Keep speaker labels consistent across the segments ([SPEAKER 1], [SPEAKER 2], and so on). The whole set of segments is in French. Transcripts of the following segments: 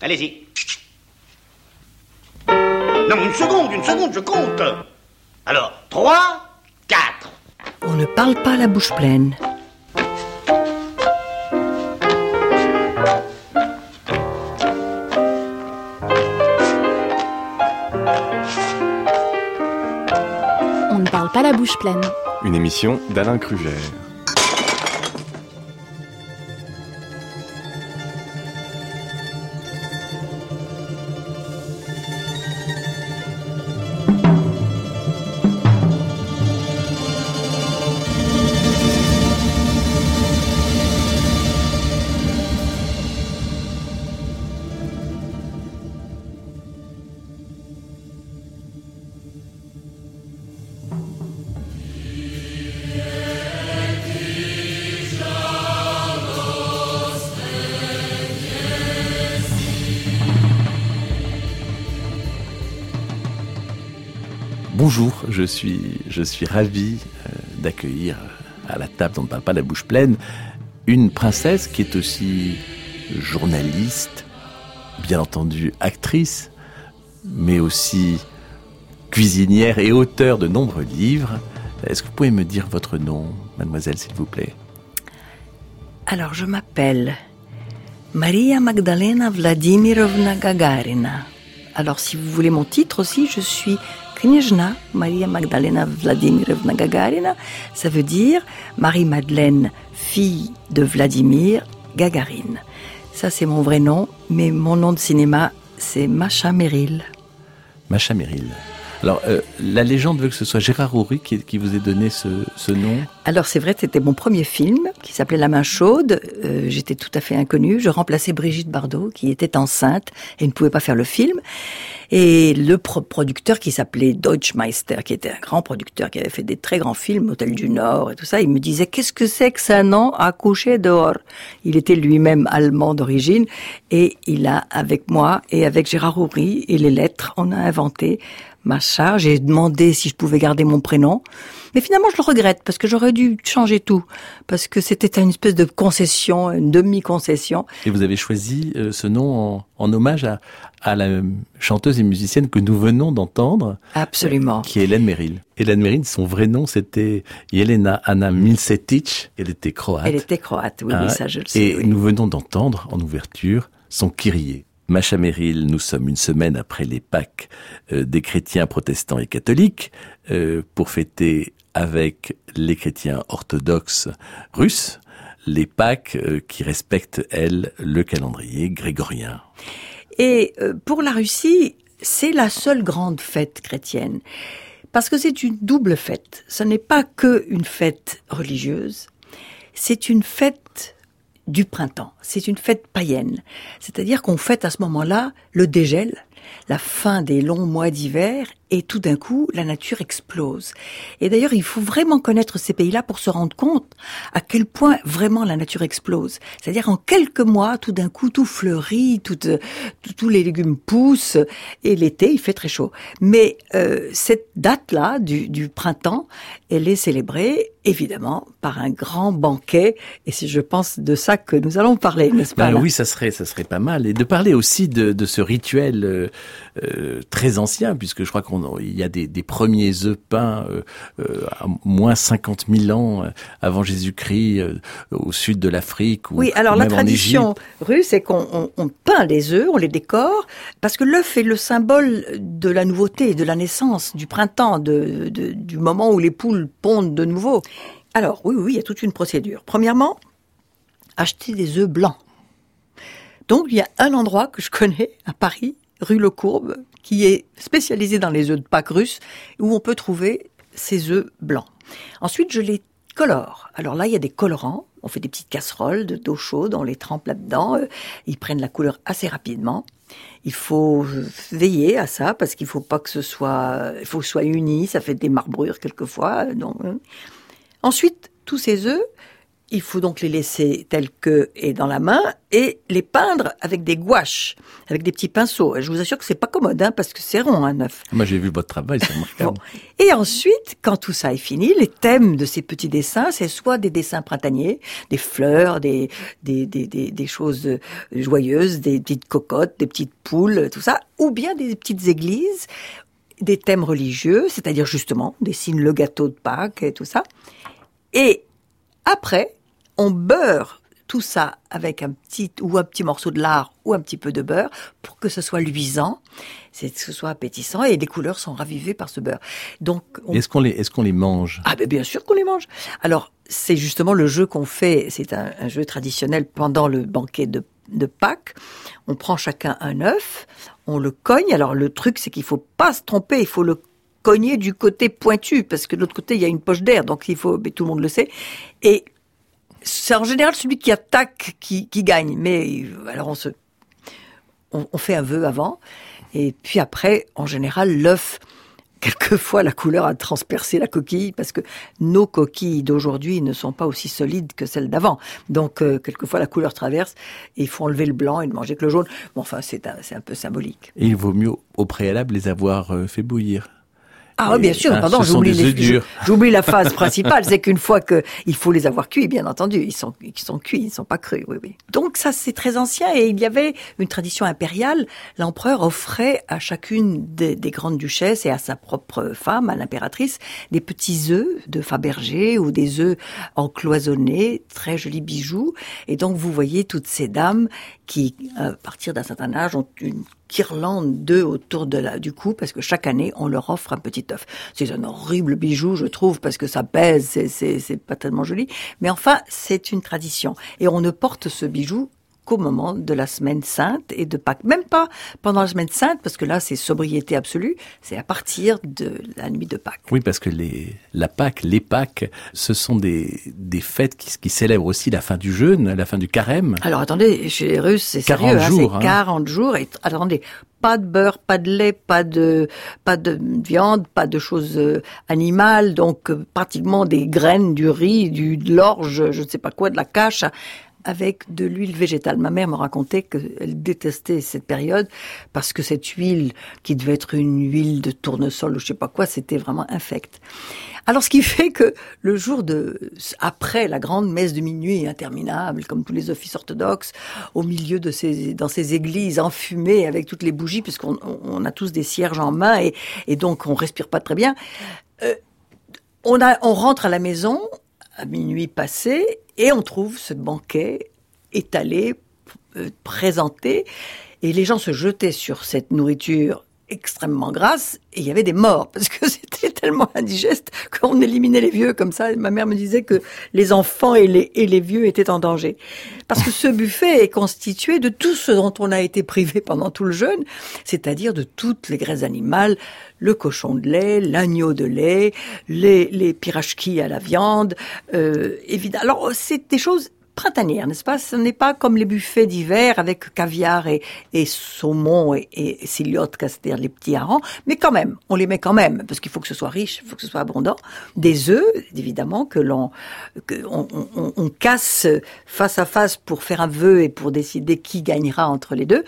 [SPEAKER 1] Allez-y. Non, une seconde, une seconde, je compte. Alors, 3, 4.
[SPEAKER 2] On ne parle pas la bouche pleine.
[SPEAKER 3] On ne parle pas la bouche pleine.
[SPEAKER 4] Une émission d'Alain Kruger.
[SPEAKER 5] Bonjour, je suis, je suis ravi euh, d'accueillir à la table dont ne parle pas la bouche pleine une princesse qui est aussi journaliste, bien entendu actrice, mais aussi cuisinière et auteur de nombreux livres. Est-ce que vous pouvez me dire votre nom, mademoiselle, s'il vous plaît?
[SPEAKER 2] Alors, je m'appelle Maria Magdalena Vladimirovna Gagarina. Alors, si vous voulez mon titre aussi, je suis Maria Magdalena Vladimirovna Gagarina. Ça veut dire Marie-Madeleine, fille de Vladimir Gagarine. Ça, c'est mon vrai nom, mais mon nom de cinéma, c'est Macha Merrill.
[SPEAKER 5] Macha Merrill. Alors, euh, la légende veut que ce soit Gérard Houry qui, qui vous ait donné ce, ce nom
[SPEAKER 2] Alors c'est vrai, c'était mon premier film qui s'appelait La main chaude. Euh, J'étais tout à fait inconnue. Je remplaçais Brigitte Bardot qui était enceinte et ne pouvait pas faire le film. Et le pro producteur qui s'appelait Deutschmeister, qui était un grand producteur qui avait fait des très grands films, Hôtel du Nord et tout ça, il me disait qu'est-ce que c'est que ça nom à coucher dehors Il était lui-même allemand d'origine et il a avec moi et avec Gérard Houry et les lettres, on a inventé Macha. J'ai demandé si je pouvais garder mon prénom. Mais finalement, je le regrette parce que j'aurais dû changer tout. Parce que c'était une espèce de concession, une demi-concession.
[SPEAKER 5] Et vous avez choisi euh, ce nom en, en hommage à, à, la chanteuse et musicienne que nous venons d'entendre.
[SPEAKER 2] Absolument.
[SPEAKER 5] Qui est Hélène Merrill. Hélène Merrill, son vrai nom, c'était Jelena Anna Milcetic. Elle était croate.
[SPEAKER 2] Elle était croate, oui,
[SPEAKER 5] Ah,
[SPEAKER 2] oui ça je le sais.
[SPEAKER 5] Et
[SPEAKER 2] oui.
[SPEAKER 5] nous venons d'entendre en ouverture son Kyrie. Macha Merrill, nous sommes une semaine après les Pâques euh, des chrétiens protestants et catholiques euh, pour fêter avec les chrétiens orthodoxes russes les Pâques euh, qui respectent, elles, le calendrier grégorien.
[SPEAKER 2] Et pour la Russie, c'est la seule grande fête chrétienne. Parce que c'est une double fête. Ce n'est pas que une fête religieuse, c'est une fête du printemps. C'est une fête païenne. C'est-à-dire qu'on fête à ce moment-là le dégel, la fin des longs mois d'hiver, et tout d'un coup, la nature explose. Et d'ailleurs, il faut vraiment connaître ces pays-là pour se rendre compte à quel point vraiment la nature explose. C'est-à-dire en quelques mois, tout d'un coup, tout fleurit, tout, euh, tout- tous les légumes poussent, et l'été, il fait très chaud. Mais euh, cette date-là du, du printemps, elle est célébrée évidemment par un grand banquet, et c'est, je pense, de ça que nous allons parler, n'est-ce pas
[SPEAKER 5] Ben
[SPEAKER 2] là
[SPEAKER 5] oui, ça serait, ça serait pas mal. Et de parler aussi de, de ce rituel euh, euh, très ancien, puisque je crois qu'on il y a des, des premiers œufs peints euh, euh, à moins 50 000 ans euh, avant Jésus-Christ au sud de l'Afrique. ou
[SPEAKER 2] Oui, alors la tradition russe, c'est qu'on on- on peint les œufs, on les décore, parce que l'œuf est le symbole de la nouveauté, de la naissance, du printemps, de, de- du moment où les poules pondent de nouveau. Alors, oui, oui, il y a toute une procédure. Premièrement, acheter des œufs blancs. Donc, il y a un endroit que je connais à Paris, rue Le Courbe, qui est spécialisé dans les œufs de Pâques russes, où on peut trouver ces œufs blancs. Ensuite, je les colore. Alors là, il y a des colorants. On fait des petites casseroles de- d'eau chaude, on les trempe là-dedans. euh, Ils prennent la couleur assez rapidement. Il faut veiller à ça parce qu'il faut pas que ce soit, il faut soit uni. Ça fait des marbrures quelquefois. Donc, euh. ensuite, tous ces œufs, il faut donc les laisser tels que et dans la main et les peindre avec des gouaches, avec des petits pinceaux. Et je vous assure que c'est pas commode, hein, parce que c'est rond un œuf.
[SPEAKER 5] Moi, j'ai vu votre travail, c'est remarquable.
[SPEAKER 2] Bon. Et ensuite, quand tout ça est fini, les thèmes de ces petits dessins, c'est soit des dessins printaniers, des fleurs, des, des, des, des, des choses joyeuses, des petites cocottes, des petites poules, tout ça, ou bien des petites églises, des thèmes religieux, c'est-à-dire justement, on dessine le gâteau de Pâques et tout ça. Et après, on beurre tout ça avec un petit ou un petit morceau de lard ou un petit peu de beurre pour que ce soit luisant, c'est que ce soit appétissant et les couleurs sont ravivées par ce beurre. Donc on-
[SPEAKER 5] Est-ce qu'on les, est-ce qu'on les mange?
[SPEAKER 2] Ah ben bien sûr qu'on les mange. Alors c'est justement le jeu qu'on fait, c'est un, un jeu traditionnel pendant le banquet de, de Pâques. On prend chacun un œuf, on le cogne. Alors le truc c'est qu'il faut pas se tromper, il faut le cogner du côté pointu parce que de l'autre côté il y a une poche d'air, donc il faut, mais tout le monde le sait. Et c'est en général celui qui attaque qui, gagne. Mais alors on se, on, fait un vœu avant, et puis après, en général, l'œuf. Quelquefois, la couleur a transpercé la coquille parce que nos coquilles d'aujourd'hui ne sont pas aussi solides que celles d'avant. Donc, euh, quelquefois, la couleur traverse et il faut enlever le blanc et ne manger que le jaune. Bon, enfin, c'est un, un peu symbolique.
[SPEAKER 5] Et il vaut mieux au préalable les avoir euh, fait bouillir.
[SPEAKER 2] Ah oui, bien sûr,
[SPEAKER 5] hein,
[SPEAKER 2] pardon, j'oublie les- j'oublie la phase principale, c'est qu'une fois que il faut les avoir cuits, bien entendu, ils sont ils sont cuits, ils ne sont pas crus, oui oui. Donc ça c'est très ancien et il y avait une tradition impériale, l'empereur offrait à chacune des, des grandes duchesses et à sa propre femme, à l'impératrice, des petits œufs de Fabergé ou des œufs encloisonnés, très jolis bijoux. Et donc vous voyez toutes ces dames qui à partir d'un certain âge ont une guirlande d'œufs autour de la, du cou parce que chaque année on leur offre un petit œuf. C'est un horrible bijou, je trouve, parce que ça pèse, c'est pas tellement joli. Mais enfin, c'est une tradition. Et on ne porte ce bijou qu'au moment de la semaine sainte et de Pâques. Même pas pendant la semaine sainte, parce que là, c'est sobriété absolue. C'est à partir de la nuit de Pâques.
[SPEAKER 5] Oui, parce que les, la Pâques, les Pâques, ce sont des, des fêtes qui, qui célèbrent aussi la fin du jeûne, la fin du carême.
[SPEAKER 2] Alors attendez, chez les Russes, c'est
[SPEAKER 5] 40
[SPEAKER 2] sérieux, hein,
[SPEAKER 5] jours, hein.
[SPEAKER 2] c'est 40 jours. Et attendez, pas de beurre, pas de lait, pas de pas de viande, pas de choses euh, animales, donc euh, pratiquement des graines, du riz, du de l'orge, je ne sais pas quoi, de la cache avec de l'huile végétale. Ma mère me racontait qu'elle détestait cette période parce que cette huile, qui devait être une huile de tournesol ou je sais pas quoi, c'était vraiment infecte. Alors, ce qui fait que le jour de, après la grande messe de minuit interminable, comme tous les offices orthodoxes, au milieu de ces, dans ces églises enfumées avec toutes les bougies, puisqu'on on- a tous des cierges en main et, et donc on respire pas très bien, euh, on, a, on rentre à la maison à minuit passé et on trouve ce banquet étalé, euh, présenté, et les gens se jetaient sur cette nourriture extrêmement grasse et il y avait des morts parce que c'était tellement indigeste qu'on éliminait les vieux comme ça. Ma mère me disait que les enfants et les, et les vieux étaient en danger. Parce que ce buffet est constitué de tout ce dont on a été privé pendant tout le jeûne, c'est-à-dire de toutes les graisses animales, le cochon de lait, l'agneau de lait, les, les pirachkis à la viande, euh, évidemment. Alors c'est des choses printanières, n'est-ce pas? Ce n'est pas comme les buffets d'hiver avec caviar et, saumon et, et c'est-à-dire les petits harengs, mais quand même, on les met quand même, parce qu'il faut que ce soit riche, il faut que ce soit abondant. Des œufs, évidemment, que l'on on, casse face à face pour faire un vœu et pour décider qui gagnera entre les deux.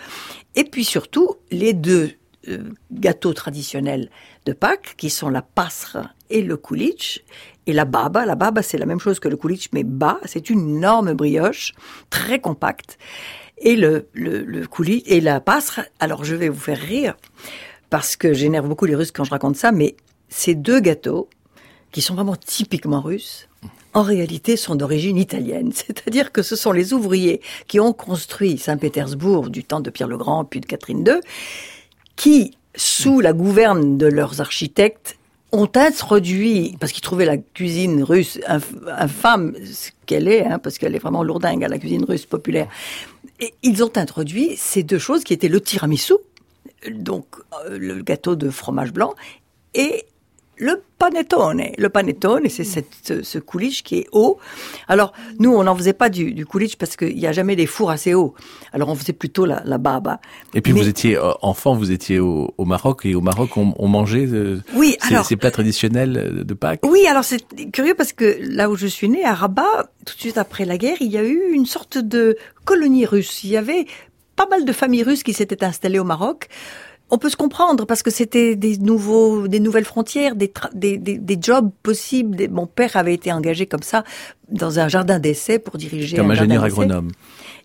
[SPEAKER 2] Et puis surtout, les deux euh, gâteaux traditionnels de Pâques, qui sont la pasra et le kulich, et la baba. La baba, c'est la même chose que le kulich, mais bas. C'est une énorme brioche, très compacte. Et le, le, le et la pasra, alors je vais vous faire rire, parce que j'énerve beaucoup les Russes quand je raconte ça, mais ces deux gâteaux, qui sont vraiment typiquement russes, en réalité sont d'origine italienne. C'est-à-dire que ce sont les ouvriers qui ont construit Saint-Pétersbourg du temps de Pierre le Grand puis de Catherine II, qui, sous la gouverne de leurs architectes, ont introduit, parce qu'ils trouvaient la cuisine russe inf- infâme, ce qu'elle est, hein, parce qu'elle est vraiment lourdingue à la cuisine russe populaire, et ils ont introduit ces deux choses qui étaient le tiramisu, donc euh, le gâteau de fromage blanc, et le panettone. Le panettone, c'est cette, ce couliche qui est haut. Alors, nous, on n'en faisait pas du, du couliche parce qu'il n'y a jamais des fours assez hauts. Alors, on faisait plutôt la, la baba.
[SPEAKER 5] Et puis
[SPEAKER 2] Mais-
[SPEAKER 5] vous étiez euh, enfant, vous étiez au, au Maroc et au Maroc on, on mangeait euh,
[SPEAKER 2] Oui,
[SPEAKER 5] ces,
[SPEAKER 2] alors-
[SPEAKER 5] ces plats traditionnels euh, de Pâques.
[SPEAKER 2] Oui, alors c'est curieux parce que là où je suis née, à Rabat, tout de suite après la guerre, il y a eu une sorte de colonie russe. Il y avait pas mal de familles russes qui s'étaient installées au Maroc. On peut se comprendre parce que c'était des nouveaux, des nouvelles frontières, des, des, des, des jobs possibles. Mon père avait été engagé comme ça dans un jardin d'essai pour diriger
[SPEAKER 5] Comme
[SPEAKER 2] un jardin
[SPEAKER 5] ingénieur agronome.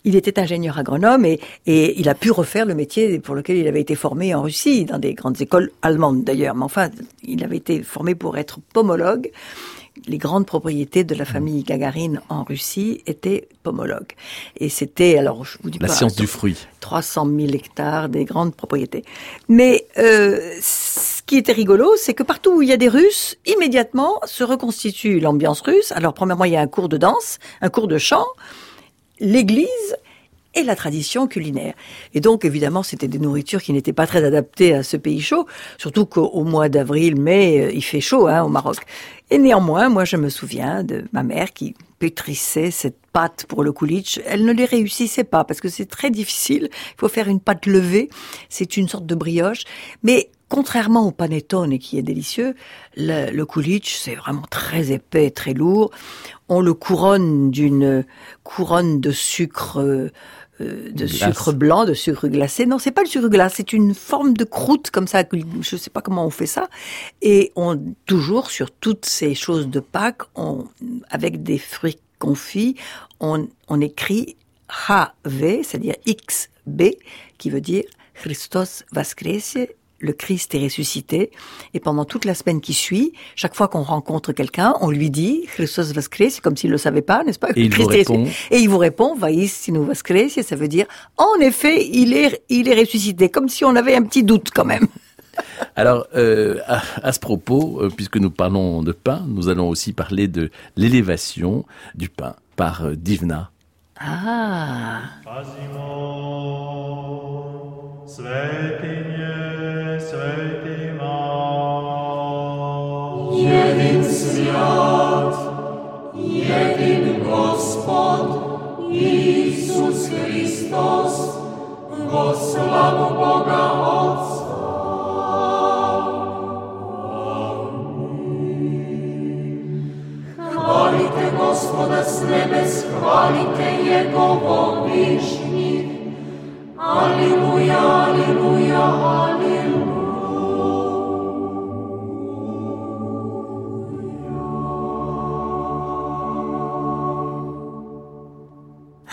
[SPEAKER 2] Il était ingénieur agronome et, et il a pu refaire le métier pour lequel il avait été formé en Russie, dans des grandes écoles allemandes d'ailleurs. Mais enfin, il avait été formé pour être pomologue. Les grandes propriétés de la famille Gagarine en Russie étaient pomologues. Et c'était, alors je vous dis
[SPEAKER 5] La
[SPEAKER 2] pas,
[SPEAKER 5] science du fruit.
[SPEAKER 2] 300 000 hectares, des grandes propriétés. Mais euh, ce qui était rigolo, c'est que partout où il y a des Russes, immédiatement se reconstitue l'ambiance russe. Alors premièrement, il y a un cours de danse, un cours de chant, l'église et la tradition culinaire. Et donc, évidemment, c'était des nourritures qui n'étaient pas très adaptées à ce pays chaud, surtout qu'au mois d'avril, mai, euh, il fait chaud hein, au Maroc. Et néanmoins, moi, je me souviens de ma mère qui pétrissait cette pâte pour le koulich. Elle ne les réussissait pas parce que c'est très difficile. Il faut faire une pâte levée. C'est une sorte de brioche. Mais contrairement au panettone qui est délicieux, le, le koulich, c'est vraiment très épais, très lourd. On le couronne d'une couronne de sucre euh, de
[SPEAKER 5] Glace.
[SPEAKER 2] sucre blanc, de sucre glacé. Non, c'est pas le sucre glace, c'est une forme de croûte comme ça. Je sais pas comment on fait ça. Et on toujours sur toutes ces choses de Pâques, on, avec des fruits confits, on, on écrit HV, c'est-à-dire XB, qui veut dire Christos Vaskrese, le Christ est ressuscité. Et pendant toute la semaine qui suit, chaque fois qu'on rencontre quelqu'un, on lui dit Christos Vaskrese, comme s'il ne le savait pas, n'est-ce pas
[SPEAKER 5] Et il
[SPEAKER 2] Christ
[SPEAKER 5] vous
[SPEAKER 2] est
[SPEAKER 5] répond
[SPEAKER 2] ressuscité. Et il vous répond, ça veut dire, en effet, il est, il est ressuscité, comme si on avait un petit doute quand même.
[SPEAKER 5] Alors, euh, à, à ce propos, euh, puisque nous parlons de pain, nous allons aussi parler de l'élévation du pain par euh, Divna.
[SPEAKER 2] Ah
[SPEAKER 6] Svetinje, svetima.
[SPEAKER 7] Jedin sviat, jedin Gospod, Isus Hristos, vo slavu Boga Otca. Hvalite Gospoda s nebes, hvalite Jegovo višnjih. Aleluja, aleluja, aleluja.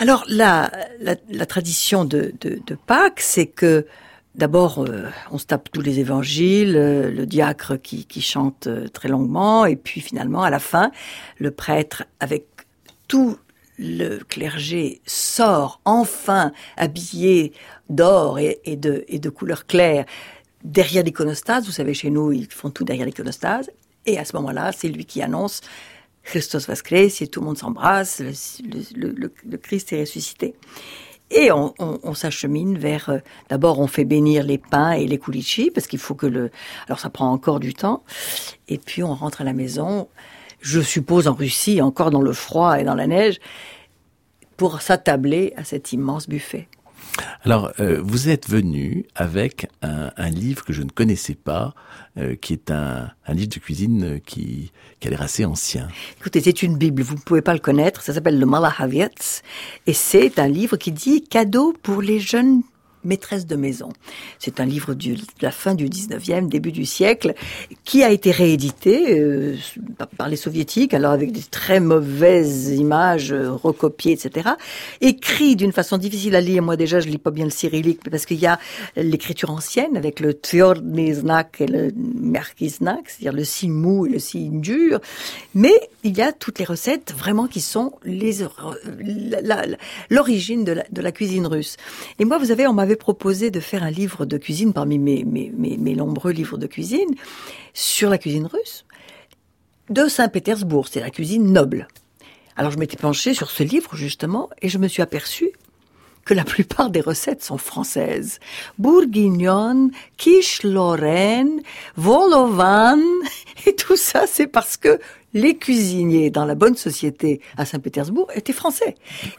[SPEAKER 2] Alors la, tradition de, Pâques, c'est que d'abord euh, on se tape tous les évangiles, euh, le diacre qui, qui chante euh, très longuement, et puis finalement à la fin, le prêtre avec tout le clergé sort enfin habillé d'or et, de, et de couleur claire derrière l'iconostase. Vous savez, chez nous, ils font tout derrière l'iconostase. Et à ce moment-là, c'est lui qui annonce Christos Vaskrese, et tout le monde s'embrasse, le, Christ est ressuscité. Et on, s'achemine vers. euh, D'abord, on fait bénir les pains et les koulichis parce qu'il faut que le. Alors, ça prend encore du temps. Et puis, on rentre à la maison. Je suppose en Russie, encore dans le froid et dans la neige, pour s'attabler à cet immense buffet.
[SPEAKER 5] Alors, euh, vous êtes venu avec un, un, livre que je ne connaissais pas, euh, qui est un, un, livre de cuisine euh, qui, qui a l'air assez ancien.
[SPEAKER 2] Écoutez, c'est une Bible, vous ne pouvez pas le connaître, ça s'appelle le Malahavietz, et c'est un livre qui dit cadeau pour les jeunes maîtresse de maison. C'est un livre de la fin du 19e, début du siècle, qui a été réédité euh, par les soviétiques, alors avec des très mauvaises images euh, recopiées, etc. Écrit d'une façon difficile à lire. Moi déjà, je lis pas bien le cyrillique parce qu'il y a l'écriture ancienne avec le tjordny znak et le merki znak, c'est-à-dire le signe mou et le signe dur. Mais il y a toutes les recettes vraiment qui sont les l'origine de la, de la cuisine russe. Et moi, vous savez, on m'avait proposé de faire un livre de cuisine parmi mes, mes, mes, mes nombreux livres de cuisine sur la cuisine russe de Saint-Pétersbourg, c'est la cuisine noble. Alors je m'étais penchée sur ce livre justement et je me suis aperçue que la plupart des recettes sont françaises. Bourguignon, quiche Lorraine, vol au vin, et tout ça, c'est parce que les cuisiniers dans la bonne société à Saint-Pétersbourg étaient français.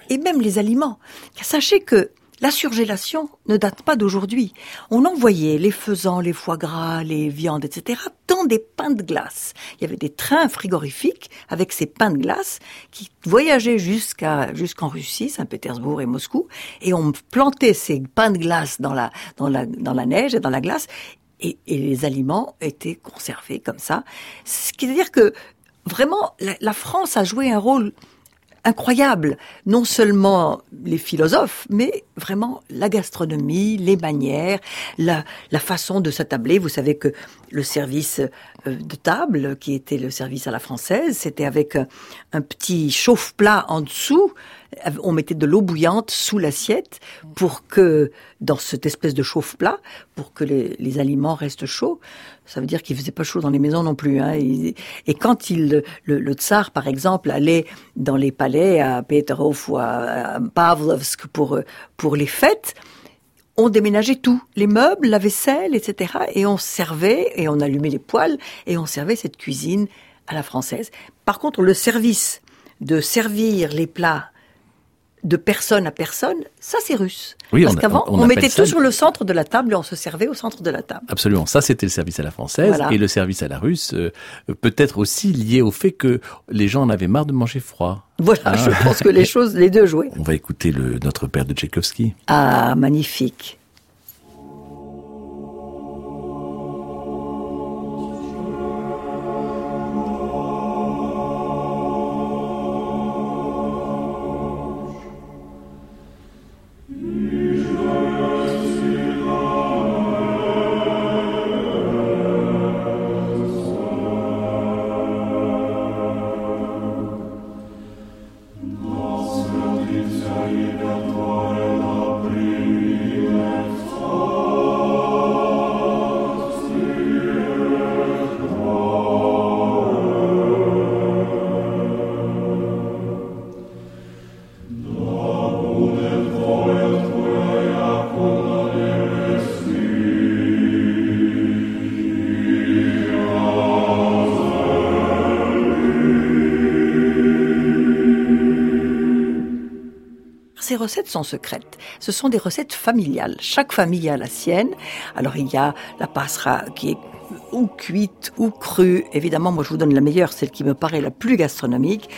[SPEAKER 2] Et même les aliments. Sachez que la surgélation ne date pas d'aujourd'hui. On envoyait les faisans, les foie gras, les viandes, etc. dans des pains de glace. Il y avait des trains frigorifiques avec ces pains de glace qui voyageaient jusqu'à jusqu'en Russie, Saint-Pétersbourg et Moscou, et on plantait ces pains de glace dans la dans la dans la neige et dans la glace. Et, les aliments étaient conservés comme ça. Ce qui veut dire que vraiment, la France a joué un rôle incroyable. Non seulement les philosophes, mais vraiment la gastronomie, les manières, la, façon de s'attabler. Vous savez que le service euh, de table, qui était le service à la française, c'était avec un, un petit chauffe-plat en dessous. On mettait de l'eau bouillante sous l'assiette pour que, dans cette espèce de chauffe-plat, pour que les, aliments restent chauds. Ça veut dire qu'il faisait pas chaud dans les maisons non plus. Hein. Et, quand il, le, tsar, par exemple, allait dans les palais à Peterhof ou à, à Pavlovsk pour pour les fêtes, on déménageait tout, les meubles, la vaisselle, etc. Et on servait et on allumait les poêles et on servait cette cuisine à la française. Par contre, le service de servir les plats de personne à personne, ça c'est russe.
[SPEAKER 5] Oui,
[SPEAKER 2] Parce
[SPEAKER 5] on-
[SPEAKER 2] qu'avant,
[SPEAKER 5] on
[SPEAKER 2] on, mettait
[SPEAKER 5] ça-
[SPEAKER 2] tout sur le centre de la table et on se servait au centre de la table.
[SPEAKER 5] Absolument. Ça, c'était le service à la française.
[SPEAKER 2] Voilà.
[SPEAKER 5] Et le service à la russe, euh, peut-être aussi lié au fait que les gens en avaient marre de manger froid.
[SPEAKER 2] Voilà,
[SPEAKER 5] Ah.
[SPEAKER 2] je pense que les choses, les deux jouaient.
[SPEAKER 5] On va écouter le, notre père de Tchaïkovski.
[SPEAKER 2] Ah, magnifique. Ces recettes sont secrètes. Ce sont des recettes familiales. Chaque famille a la sienne. Alors il y a la passera qui est ou cuite ou crue. Évidemment, moi je vous donne la meilleure, celle qui me paraît la plus gastronomique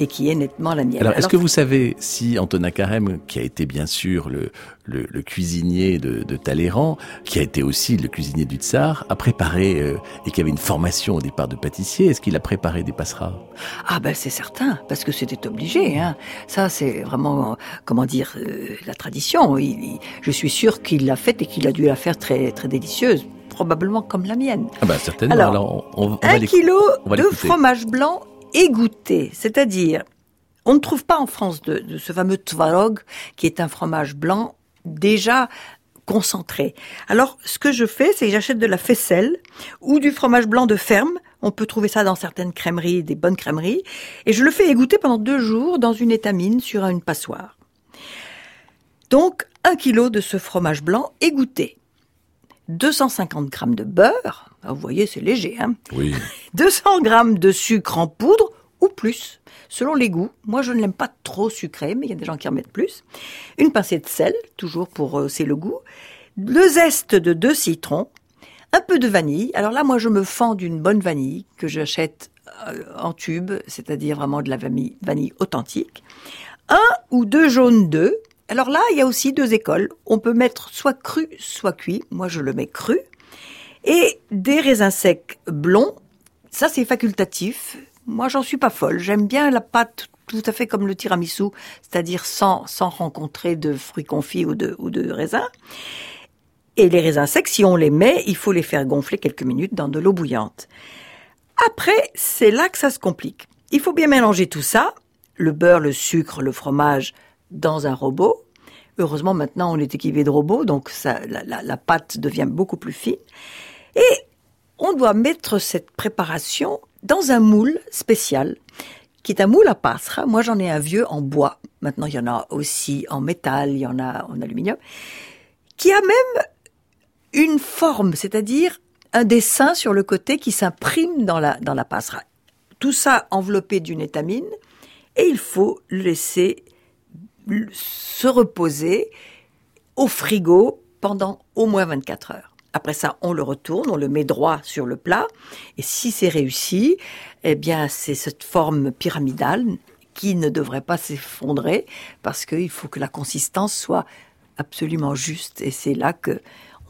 [SPEAKER 2] et qui est nettement la mienne.
[SPEAKER 5] Alors, est-ce que vous savez si Antonin Carême, qui a été bien sûr le, le, le cuisinier de, de Talleyrand, qui a été aussi le cuisinier du Tsar, a préparé, euh, et qui avait une formation au départ de pâtissier, est-ce qu'il a préparé des passeras
[SPEAKER 2] Ah ben c'est certain, parce que c'était obligé. Hein. Ça c'est vraiment, comment dire, euh, la tradition. Il- il- je suis sûr qu'il l'a faite et qu'il a dû la faire très très délicieuse, probablement comme la mienne.
[SPEAKER 5] Ah bah certainement.
[SPEAKER 2] Alors,
[SPEAKER 5] Alors, on, on- on va
[SPEAKER 2] Un kilo
[SPEAKER 5] on va
[SPEAKER 2] de fromage blanc égoutté, c'est-à-dire, on ne trouve pas en France de, ce fameux tvarog, qui est un fromage blanc déjà concentré. Alors, ce que je fais, c'est que j'achète de la faisselle ou du fromage blanc de ferme. On peut trouver ça dans certaines crèmeries, des bonnes crèmeries. Et je le fais égoutter pendant deux jours dans une étamine sur une passoire. Donc, un kilo de ce fromage blanc égoutté. 250 grammes de beurre. Ah, Vous voyez, c'est léger, hein.
[SPEAKER 5] Oui.
[SPEAKER 2] 200 grammes de sucre en poudre ou plus, selon les goûts. Moi, je ne l'aime pas trop sucré, mais il y a des gens qui en mettent plus. Une pincée de sel, toujours pour hausser le goût. Le zeste de deux citrons. Un peu de vanille. Alors là, moi, je me fends d'une bonne vanille que j'achète euh, en tube, c'est-à-dire vraiment de la vanille, vanille authentique. Un ou deux jaunes d'œufs. Alors là, il y a aussi deux écoles. On peut mettre soit cru, soit cuit. Moi, je le mets cru. Et des raisins secs blonds. Ça, c'est facultatif. Moi, j'en suis pas folle. J'aime bien la pâte tout à fait comme le tiramisu, c'est-à-dire sans, sans rencontrer de fruits confits ou de, ou de raisins. Et les raisins secs, si on les met, il faut les faire gonfler quelques minutes dans de l'eau bouillante. Après, c'est là que ça se complique. Il faut bien mélanger tout ça, le beurre, le sucre, le fromage, dans un robot. Heureusement, maintenant, on est équipé de robots, donc ça, la, la, la pâte devient beaucoup plus fine. Et on doit mettre cette préparation dans un moule spécial qui est un moule à pasra. Moi, j'en ai un vieux en bois. Maintenant, il y en a aussi en métal, il y en a en aluminium, qui a même une forme, c'est-à-dire un dessin sur le côté qui s'imprime dans la, dans la passerelle. Tout ça enveloppé d'une étamine, et il faut le laisser se reposer au frigo pendant au moins 24 heures. Après ça, on le retourne, on le met droit sur le plat, et si c'est réussi, eh bien, c'est cette forme pyramidale qui ne devrait pas s'effondrer, parce qu'il faut que la consistance soit absolument juste, et c'est là que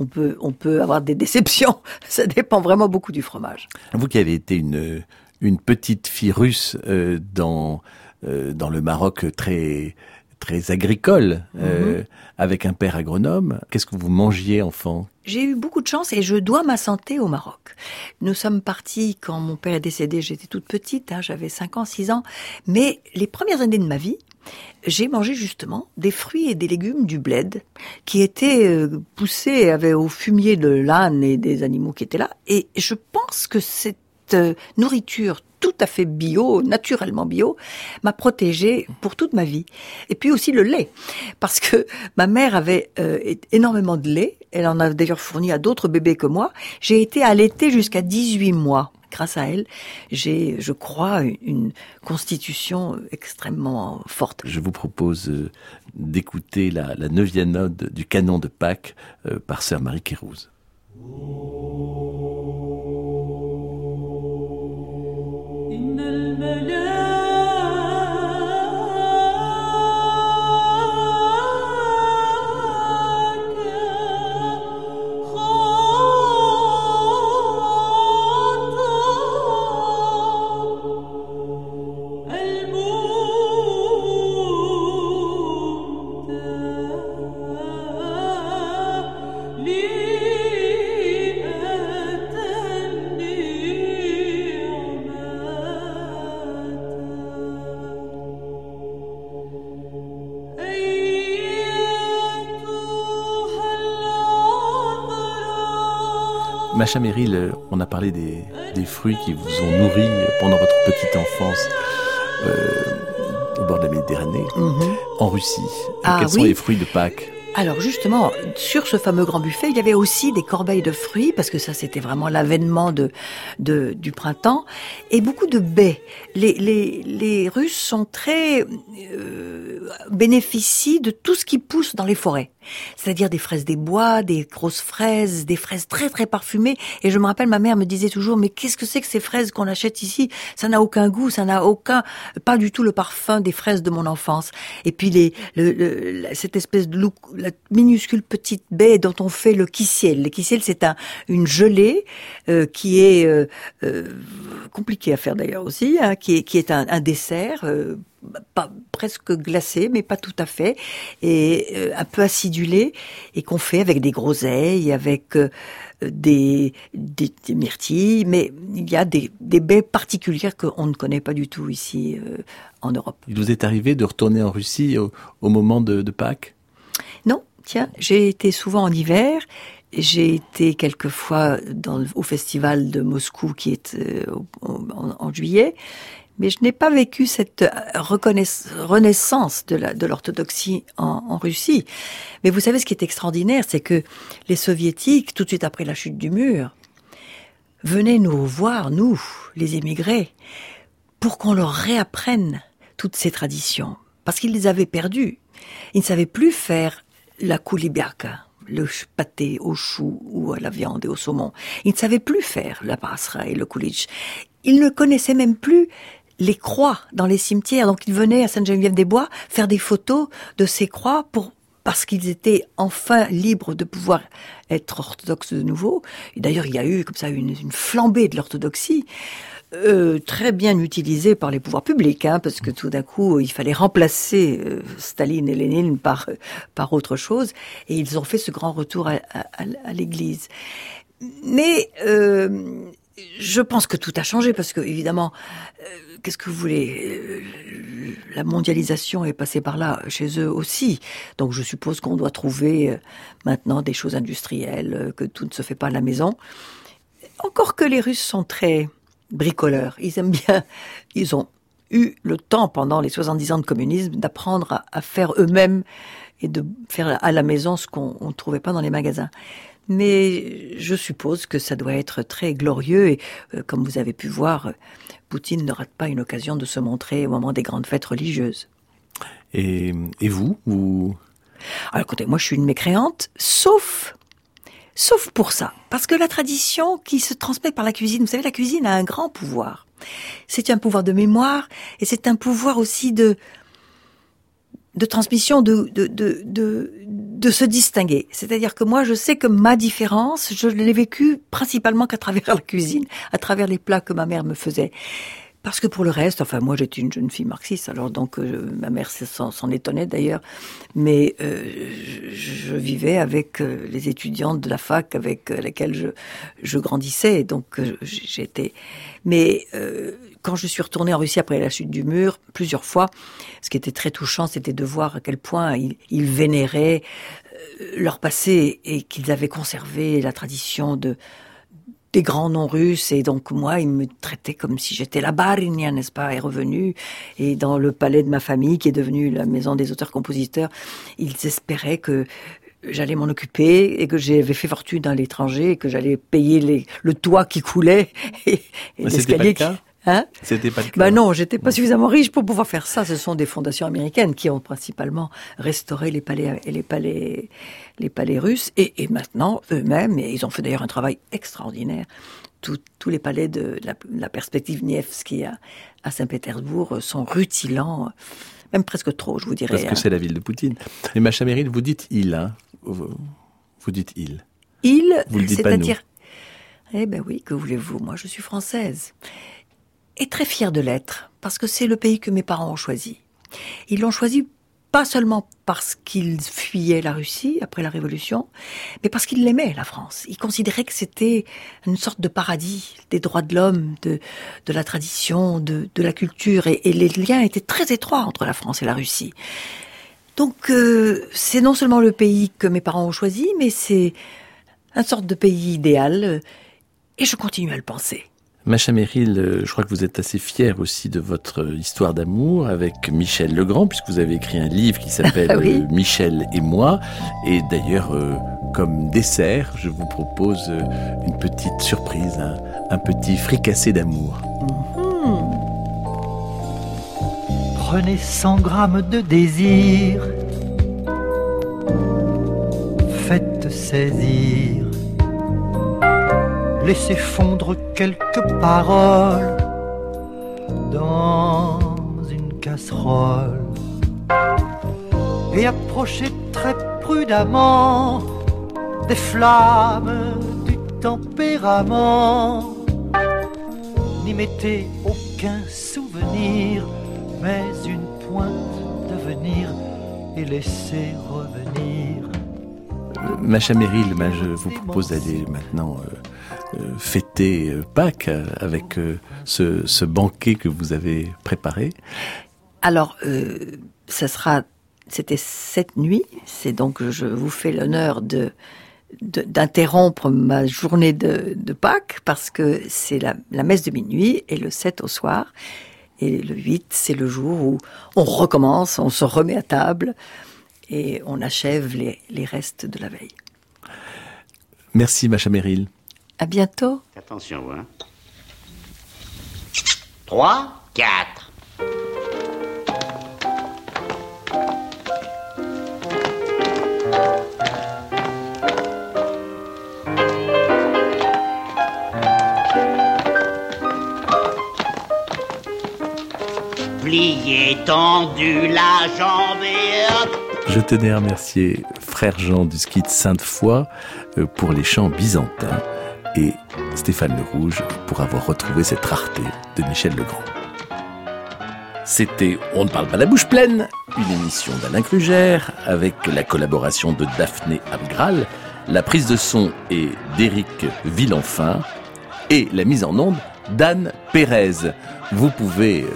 [SPEAKER 2] on peut, on peut avoir des déceptions. Ça dépend vraiment beaucoup du fromage.
[SPEAKER 5] Vous qui avez été une, une petite fille russe euh, dans, euh, dans le Maroc très, très agricole, euh,
[SPEAKER 2] Mhm.
[SPEAKER 5] avec un père agronome, qu'est-ce que vous mangiez enfant?
[SPEAKER 2] J'ai eu beaucoup de chance et je dois ma santé au Maroc. Nous sommes partis quand mon père est décédé, j'étais toute petite, hein, j'avais 5 ans, 6 ans, mais les premières années de ma vie, j'ai mangé justement des fruits et des légumes du bled qui étaient euh, poussés avec au fumier de l'âne et des animaux qui étaient là. Et je pense que cette euh, nourriture tout à fait bio, naturellement bio, m'a protégée pour toute ma vie. Et puis aussi le lait, parce que ma mère avait euh, énormément de lait. Elle en a d'ailleurs fourni à d'autres bébés que moi. J'ai été allaitée jusqu'à 18 mois. Grâce à elle, j'ai, je crois, une, constitution extrêmement forte.
[SPEAKER 5] Je vous propose euh, d'écouter la, la neuvième ode du canon de Pâques euh, par sœur Marie Kérouz.
[SPEAKER 7] إن الملائكة.
[SPEAKER 5] Macha Merrill, euh, on a parlé des, des fruits qui vous ont nourri pendant votre petite enfance euh, au bord de la Méditerranée, en Russie.
[SPEAKER 2] Ah
[SPEAKER 5] Quels sont les fruits de Pâques?
[SPEAKER 2] Alors justement, sur ce fameux grand buffet, il y avait aussi des corbeilles de fruits, parce que ça c'était vraiment l'avènement de, de- du printemps, et beaucoup de baies. Les, les, les Russes sont très bénéficient de tout ce qui pousse dans les forêts, c'est-à-dire des fraises des bois, des grosses fraises, des fraises très très parfumées. Et je me rappelle, ma mère me disait toujours, mais qu'est-ce que c'est que ces fraises qu'on achète ici? Ça n'a aucun goût, ça n'a aucun, pas du tout le parfum des fraises de mon enfance. Et puis les, cette espèce de look, la minuscule petite baie dont on fait le kissiel. Le kissiel, c'est un, une gelée euh, qui est euh, euh, compliquée à faire d'ailleurs aussi, hein, qui est, qui est un dessert. Pas presque glacé, mais pas tout à fait, et euh, un peu acidulé, et qu'on fait avec des groseilles, avec euh, des, des, des myrtilles, mais il y a des, des baies particulières qu'on ne connaît pas du tout ici euh, en Europe.
[SPEAKER 5] Il vous est arrivé de retourner en Russie au, au moment de, de Pâques?
[SPEAKER 2] Non, tiens, j'ai été souvent en hiver. J'ai été quelquefois dans, au festival de Moscou qui est euh, en juillet, mais je n'ai pas vécu cette euh, renaissance de l'orthodoxie en, Russie. Mais vous savez ce qui est extraordinaire, c'est que les soviétiques, tout de suite après la chute du mur, venaient nous voir, nous, les émigrés, pour qu'on leur réapprenne toutes ces traditions, parce qu'ils les avaient perdues. Ils ne savaient plus faire la koulibiaka, le pâté au chou ou à la viande et au saumon. Ils ne savaient plus faire la pasra et le kulich. Ils ne connaissaient même plus les croix dans les cimetières. Donc ils venaient à Sainte-Geneviève-des-Bois faire des photos de ces croix pour parce qu'ils étaient enfin libres de pouvoir être orthodoxes de nouveau. Et D'ailleurs, il y a eu comme ça une, flambée de l'orthodoxie. Euh, très bien utilisée par les pouvoirs publics, hein, parce que tout d'un coup, il fallait remplacer euh, Staline et Lénine par par autre chose, et ils ont fait ce grand retour à, à- à l'Église. Mais euh, je pense que tout a changé parce que évidemment, euh, qu'est-ce que vous voulez euh, La mondialisation est passée par là chez eux aussi, donc je suppose qu'on doit trouver euh, maintenant des choses industrielles, que tout ne se fait pas à la maison. Encore que les Russes sont très bricoleurs, ils aiment bien, ils ont eu le temps pendant les 70 ans de communisme d'apprendre à, faire eux-mêmes et de faire à la maison ce qu'on ne trouvait pas dans les magasins. Mais je suppose que ça doit être très glorieux et euh, comme vous avez pu voir, Poutine ne rate pas une occasion de se montrer au moment des grandes fêtes religieuses.
[SPEAKER 5] Et, et vous, vous
[SPEAKER 2] Alors écoutez, moi je suis une mécréante, sauf sauf pour ça, parce que la tradition qui se transmet par la cuisine, vous savez, la cuisine a un grand pouvoir. C'est un pouvoir de mémoire et c'est un pouvoir aussi de de transmission, de, de, de, de, se distinguer. C'est-à-dire que moi, je sais que ma différence, je l'ai vécue principalement qu'à travers la cuisine, à travers les plats que ma mère me faisait. Parce que pour le reste, enfin moi j'étais une jeune fille marxiste, alors donc euh, ma mère s'en étonnait d'ailleurs, mais euh, je, vivais avec euh, les étudiantes de la fac avec lesquelles je, je grandissais, donc j'étais. Mais quand je suis retournée en Russie après la chute du mur, plusieurs fois, ce qui était très touchant, c'était de voir à quel point ils, ils vénéraient leur passé et qu'ils avaient conservé la tradition de des grands noms russes. Et donc moi il me traitait comme si j'étais la Barinia n'est-ce pas est revenu et dans le palais de ma famille qui est devenu la maison des auteurs-compositeurs ils espéraient que j'allais m'en occuper et que j'avais fait fortune à l'étranger et que j'allais payer les, le toit qui coulait. Et,
[SPEAKER 5] et l'escalier qui
[SPEAKER 2] Hein
[SPEAKER 5] C'était pas le cas.
[SPEAKER 2] Bah non, j'étais pas suffisamment riche pour pouvoir faire ça. Ce sont des fondations américaines qui ont principalement restauré les palais et les palais, les palais russes. Et, et maintenant, eux-mêmes, et ils ont fait d'ailleurs un travail extraordinaire. tous les palais de la, perspective Nievski à, à Saint-Pétersbourg sont rutilants, même presque trop, je vous dirais.
[SPEAKER 5] Parce que
[SPEAKER 2] hein.
[SPEAKER 5] c'est la ville de Poutine. Mais Macha Meryl, vous dites il, hein vous, vous dites il.
[SPEAKER 2] Il, c'est-à-dire. Eh ben oui, que voulez-vous? Moi, je suis française et très fier de l'être, parce que c'est le pays que mes parents ont choisi. Ils l'ont choisi pas seulement parce qu'ils fuyaient la Russie après la Révolution, mais parce qu'ils l'aimaient, la France. Ils considéraient que c'était une sorte de paradis des droits de l'homme, de, de la tradition, de, de la culture, et, les liens étaient très étroits entre la France et la Russie. Donc euh, c'est non seulement le pays que mes parents ont choisi, mais c'est une sorte de pays idéal, et je continue à le penser.
[SPEAKER 5] Macha Meryl, euh, je crois que vous êtes assez fière aussi de votre histoire d'amour avec Michel Legrand, puisque vous avez écrit un livre qui s'appelle
[SPEAKER 2] oui.
[SPEAKER 5] Euh, Michel et moi. Et d'ailleurs, euh, comme dessert, je vous propose une petite surprise, un, un petit fricassé d'amour.
[SPEAKER 2] Mmh.
[SPEAKER 8] Prenez 100 grammes de désir, faites saisir laissez fondre quelques paroles dans une casserole et approchez très prudemment des flammes du tempérament. N'y mettez aucun souvenir, mais une pointe d'avenir et laissez revenir.
[SPEAKER 5] Macha Meryl, ben, je vous propose d'aller maintenant euh, euh, fêter euh, Pâques euh, avec ce, banquet que vous avez préparé
[SPEAKER 2] Alors, euh, ça sera, c'était cette nuit. C'est donc, je vous fais l'honneur de d'interrompre ma journée de, de, Pâques parce que c'est la, la, messe de minuit et le 7 au soir. Et le 8, c'est le jour où on recommence, on se remet à table et on achève les, les restes de la veille.
[SPEAKER 5] Merci, Macha Meryl.
[SPEAKER 2] À bientôt.
[SPEAKER 1] Attention, hein. 3, 4. Plié, tendu, la jambe et hop.
[SPEAKER 5] Je tenais à remercier Frère Jean du ski de Sainte-Foy euh, pour les chants byzantins et Stéphane Le Rouge pour avoir retrouvé cette rareté de Michel Legrand. C'était On ne parle pas la bouche pleine, une émission d'Alain Crugère avec la collaboration de Daphné Abgral, la prise de son est d'Éric Villenfin et la mise en onde d'Anne Pérez. Vous pouvez euh,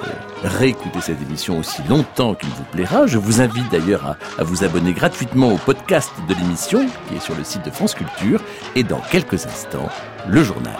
[SPEAKER 5] réécouter cette émission aussi longtemps qu'il vous plaira. Je vous invite d'ailleurs à, à, vous abonner gratuitement au podcast de l'émission qui est sur le site de France Culture et dans quelques instants, le journal.